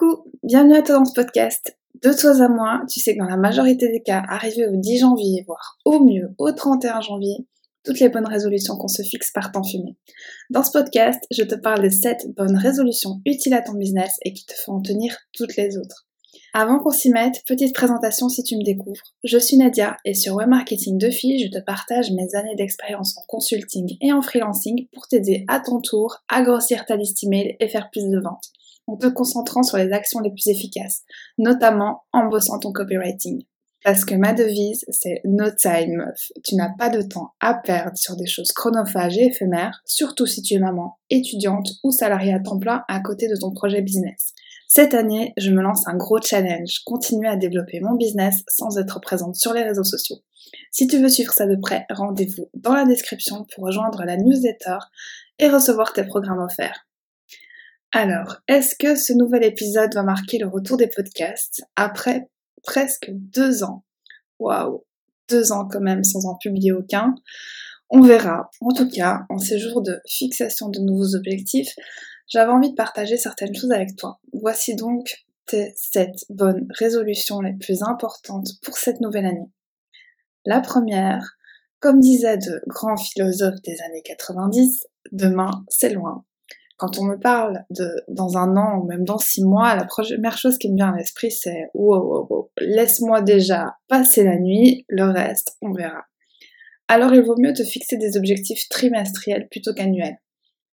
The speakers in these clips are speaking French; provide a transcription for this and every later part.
Coucou, bienvenue à toi dans ce podcast. De toi à moi, tu sais que dans la majorité des cas, arrivé au 10 janvier, voire au mieux au 31 janvier, toutes les bonnes résolutions qu'on se fixe partent en fumée. Dans ce podcast, je te parle de 7 bonnes résolutions utiles à ton business et qui te feront tenir toutes les autres. Avant qu'on s'y mette, petite présentation si tu me découvres. Je suis Nadia et sur Web Marketing de filles, je te partage mes années d'expérience en consulting et en freelancing pour t'aider à ton tour à grossir ta liste email et faire plus de ventes en te concentrant sur les actions les plus efficaces, notamment en bossant ton copywriting. Parce que ma devise, c'est no time meuf. Tu n'as pas de temps à perdre sur des choses chronophages et éphémères, surtout si tu es maman, étudiante ou salariée à temps plein à côté de ton projet business. Cette année, je me lance un gros challenge, continuer à développer mon business sans être présente sur les réseaux sociaux. Si tu veux suivre ça de près, rendez-vous dans la description pour rejoindre la newsletter et recevoir tes programmes offerts. Alors, est-ce que ce nouvel épisode va marquer le retour des podcasts après presque deux ans? Waouh, deux ans quand même sans en publier aucun. On verra. En tout cas, en ces jours de fixation de nouveaux objectifs, j'avais envie de partager certaines choses avec toi. Voici donc tes sept bonnes résolutions les plus importantes pour cette nouvelle année. La première, comme disaient de grands philosophes des années 90, demain c'est loin quand on me parle de dans un an ou même dans six mois, la première chose qui me vient à l'esprit, c'est wow, wow, laisse-moi déjà passer la nuit, le reste, on verra. Alors il vaut mieux te fixer des objectifs trimestriels plutôt qu'annuels.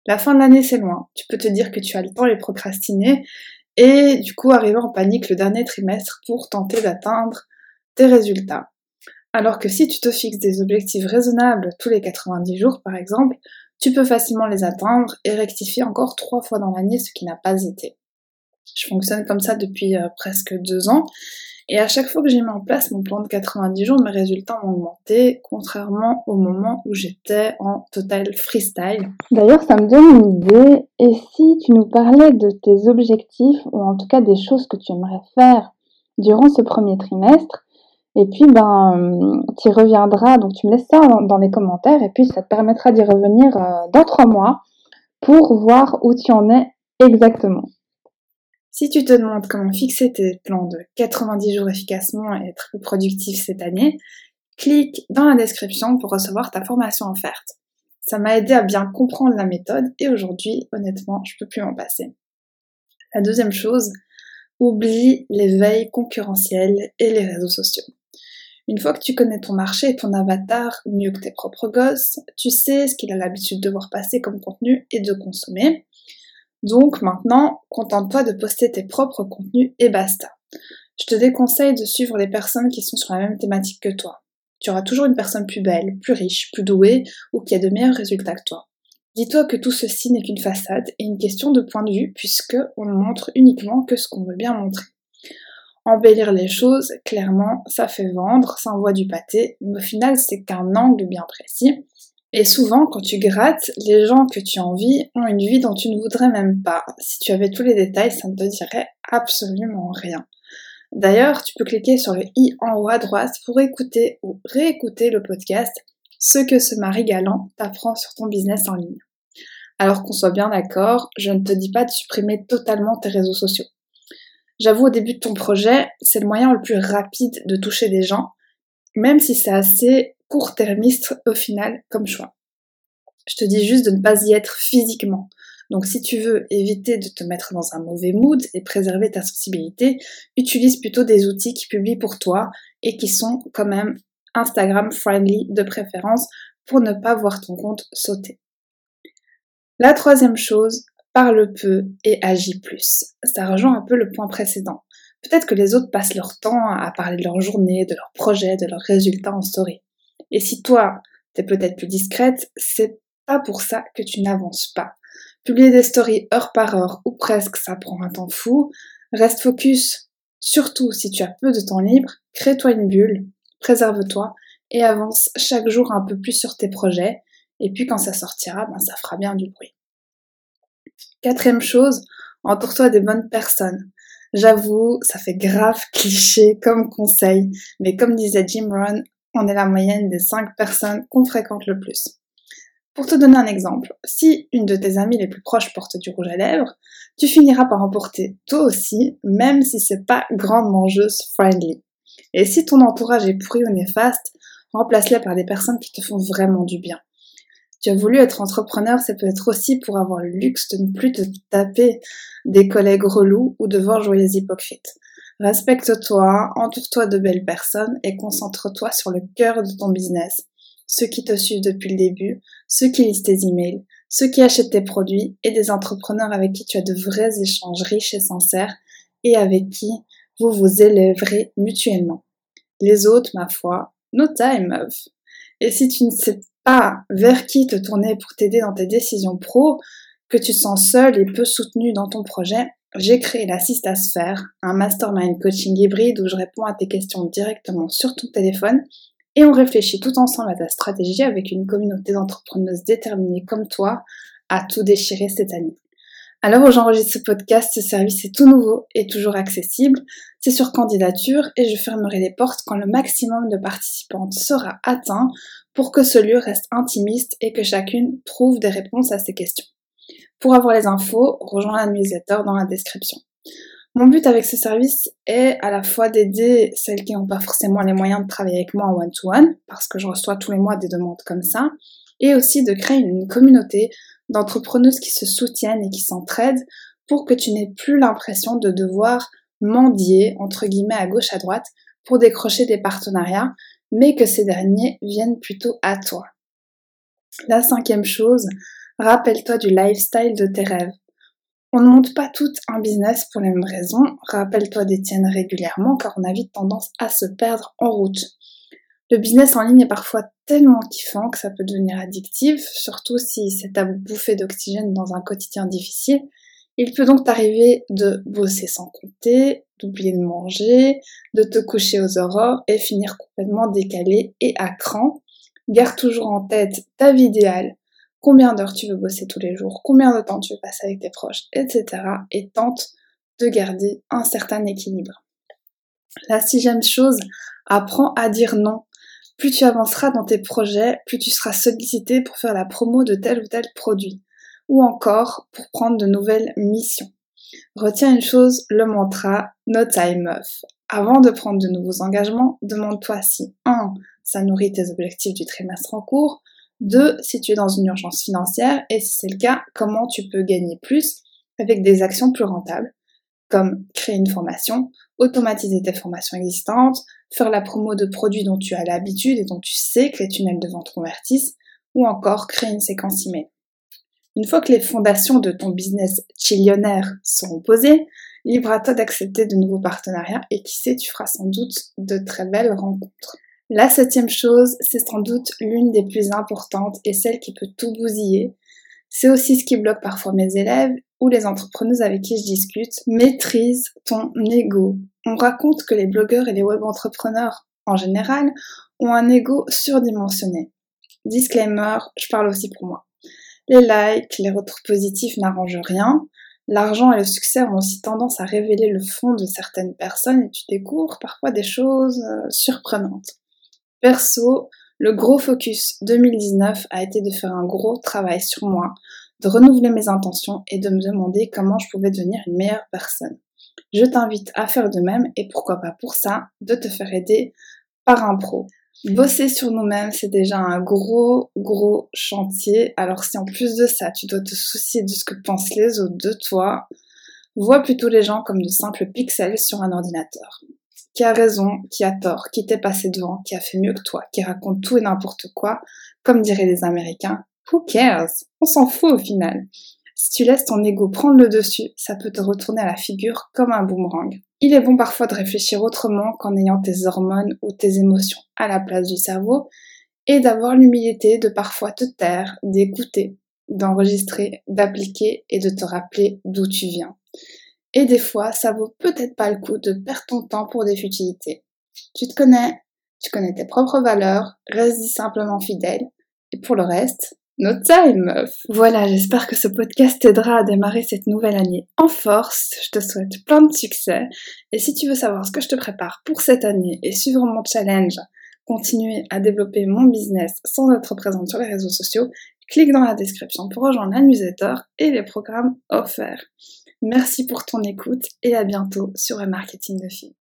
La fin de l'année, c'est loin. Tu peux te dire que tu as le temps et procrastiner et du coup arriver en panique le dernier trimestre pour tenter d'atteindre tes résultats. Alors que si tu te fixes des objectifs raisonnables tous les 90 jours par exemple, tu peux facilement les atteindre et rectifier encore trois fois dans l'année ce qui n'a pas été. Je fonctionne comme ça depuis euh, presque deux ans et à chaque fois que j'ai mis en place mon plan de 90 jours, mes résultats ont augmenté, contrairement au moment où j'étais en total freestyle. D'ailleurs, ça me donne une idée. Et si tu nous parlais de tes objectifs, ou en tout cas des choses que tu aimerais faire durant ce premier trimestre, et puis, ben, tu y reviendras. Donc, tu me laisses ça dans, les commentaires. Et puis, ça te permettra d'y revenir euh, dans trois mois pour voir où tu en es exactement. Si tu te demandes comment fixer tes plans de 90 jours efficacement et être plus productif cette année, clique dans la description pour recevoir ta formation offerte. Ça m'a aidé à bien comprendre la méthode et aujourd'hui, honnêtement, je peux plus m'en passer. La deuxième chose, oublie les veilles concurrentielles et les réseaux sociaux. Une fois que tu connais ton marché et ton avatar mieux que tes propres gosses, tu sais ce qu'il a l'habitude de voir passer comme contenu et de consommer. Donc maintenant, contente-toi de poster tes propres contenus et basta. Je te déconseille de suivre les personnes qui sont sur la même thématique que toi. Tu auras toujours une personne plus belle, plus riche, plus douée ou qui a de meilleurs résultats que toi. Dis-toi que tout ceci n'est qu'une façade et une question de point de vue puisque on ne montre uniquement que ce qu'on veut bien montrer. Embellir les choses, clairement, ça fait vendre, ça envoie du pâté, mais au final, c'est qu'un angle bien précis. Et souvent, quand tu grattes, les gens que tu envies ont une vie dont tu ne voudrais même pas. Si tu avais tous les détails, ça ne te dirait absolument rien. D'ailleurs, tu peux cliquer sur le i en haut à droite pour écouter ou réécouter le podcast Ce que ce mari galant t'apprend sur ton business en ligne. Alors qu'on soit bien d'accord, je ne te dis pas de supprimer totalement tes réseaux sociaux. J'avoue, au début de ton projet, c'est le moyen le plus rapide de toucher des gens, même si c'est assez court-termiste au final comme choix. Je te dis juste de ne pas y être physiquement. Donc si tu veux éviter de te mettre dans un mauvais mood et préserver ta sensibilité, utilise plutôt des outils qui publient pour toi et qui sont quand même Instagram friendly de préférence pour ne pas voir ton compte sauter. La troisième chose, parle peu et agit plus. Ça rejoint un peu le point précédent. Peut-être que les autres passent leur temps à parler de leur journée, de leurs projets, de leurs résultats en story. Et si toi, t'es peut-être plus discrète, c'est pas pour ça que tu n'avances pas. Publier des stories heure par heure ou presque, ça prend un temps fou. Reste focus. Surtout si tu as peu de temps libre, crée-toi une bulle, préserve-toi et avance chaque jour un peu plus sur tes projets. Et puis quand ça sortira, ben ça fera bien du bruit. Quatrième chose, entoure-toi des bonnes personnes. J'avoue, ça fait grave cliché comme conseil, mais comme disait Jim Rohn, on est la moyenne des cinq personnes qu'on fréquente le plus. Pour te donner un exemple, si une de tes amies les plus proches porte du rouge à lèvres, tu finiras par en porter toi aussi, même si c'est pas grandement juste friendly. Et si ton entourage est pourri ou néfaste, remplace-les par des personnes qui te font vraiment du bien. Tu as voulu être entrepreneur, c'est peut-être aussi pour avoir le luxe de ne plus te taper des collègues relous ou de voir jouer les hypocrites. Respecte-toi, entoure-toi de belles personnes et concentre-toi sur le cœur de ton business, ceux qui te suivent depuis le début, ceux qui lisent tes emails, ceux qui achètent tes produits et des entrepreneurs avec qui tu as de vrais échanges riches et sincères et avec qui vous vous élèverez mutuellement. Les autres, ma foi, no time, meuf. Et si tu ne sais pas vers qui te tourner pour t'aider dans tes décisions pro, que tu sens seul et peu soutenu dans ton projet, j'ai créé la Sphère, un mastermind coaching hybride où je réponds à tes questions directement sur ton téléphone et on réfléchit tout ensemble à ta stratégie avec une communauté d'entrepreneuses déterminées comme toi à tout déchirer cette année. Alors où j'enregistre ce podcast, ce service est tout nouveau et toujours accessible. C'est sur candidature et je fermerai les portes quand le maximum de participantes sera atteint pour que ce lieu reste intimiste et que chacune trouve des réponses à ses questions. Pour avoir les infos, rejoins la dans la description. Mon but avec ce service est à la fois d'aider celles qui n'ont pas forcément les moyens de travailler avec moi en one-to-one, parce que je reçois tous les mois des demandes comme ça, et aussi de créer une communauté d'entrepreneuses qui se soutiennent et qui s'entraident pour que tu n'aies plus l'impression de devoir mendier, entre guillemets, à gauche, à droite, pour décrocher des partenariats, mais que ces derniers viennent plutôt à toi. La cinquième chose, rappelle-toi du lifestyle de tes rêves. On ne monte pas tout un business pour les mêmes raisons. Rappelle-toi des tiennes régulièrement car on a vite tendance à se perdre en route. Le business en ligne est parfois tellement kiffant que ça peut devenir addictif, surtout si c'est à bouffer d'oxygène dans un quotidien difficile. Il peut donc t'arriver de bosser sans compter, d'oublier de manger, de te coucher aux aurores et finir complètement décalé et à cran. Garde toujours en tête ta vie idéale, combien d'heures tu veux bosser tous les jours, combien de temps tu veux passer avec tes proches, etc. Et tente de garder un certain équilibre. La sixième chose, apprends à dire non. Plus tu avanceras dans tes projets, plus tu seras sollicité pour faire la promo de tel ou tel produit, ou encore pour prendre de nouvelles missions. Retiens une chose, le mantra No time off. Avant de prendre de nouveaux engagements, demande-toi si 1. ça nourrit tes objectifs du trimestre en cours, deux, si tu es dans une urgence financière et si c'est le cas, comment tu peux gagner plus avec des actions plus rentables, comme créer une formation, automatiser tes formations existantes, faire la promo de produits dont tu as l'habitude et dont tu sais que les tunnels de vente convertissent, ou encore créer une séquence email. Une fois que les fondations de ton business chillionnaire seront posées, libre à toi d'accepter de nouveaux partenariats et qui sait, tu feras sans doute de très belles rencontres. La septième chose, c'est sans doute l'une des plus importantes et celle qui peut tout bousiller. C'est aussi ce qui bloque parfois mes élèves ou les entrepreneuses avec qui je discute. Maîtrise ton ego. On raconte que les blogueurs et les web entrepreneurs en général ont un ego surdimensionné. Disclaimer, je parle aussi pour moi. Les likes, les retours positifs n'arrangent rien. L'argent et le succès ont aussi tendance à révéler le fond de certaines personnes et tu découvres parfois des choses euh, surprenantes. Perso, le gros focus 2019 a été de faire un gros travail sur moi, de renouveler mes intentions et de me demander comment je pouvais devenir une meilleure personne. Je t'invite à faire de même et pourquoi pas pour ça, de te faire aider par un pro. Bosser sur nous-mêmes, c'est déjà un gros, gros chantier. Alors si en plus de ça, tu dois te soucier de ce que pensent les autres de toi, vois plutôt les gens comme de simples pixels sur un ordinateur qui a raison, qui a tort, qui t'est passé devant, qui a fait mieux que toi, qui raconte tout et n'importe quoi, comme diraient les Américains. Who cares? On s'en fout au final. Si tu laisses ton ego prendre le dessus, ça peut te retourner à la figure comme un boomerang. Il est bon parfois de réfléchir autrement qu'en ayant tes hormones ou tes émotions à la place du cerveau et d'avoir l'humilité de parfois te taire, d'écouter, d'enregistrer, d'appliquer et de te rappeler d'où tu viens. Et des fois, ça vaut peut-être pas le coup de perdre ton temps pour des futilités. Tu te connais, tu connais tes propres valeurs, reste simplement fidèle. Et pour le reste, no time, meuf. Voilà, j'espère que ce podcast t'aidera à démarrer cette nouvelle année en force. Je te souhaite plein de succès. Et si tu veux savoir ce que je te prépare pour cette année et suivre mon challenge, continuer à développer mon business sans être présente sur les réseaux sociaux, clique dans la description pour rejoindre la newsletter et les programmes offerts. Merci pour ton écoute et à bientôt sur le marketing de filles.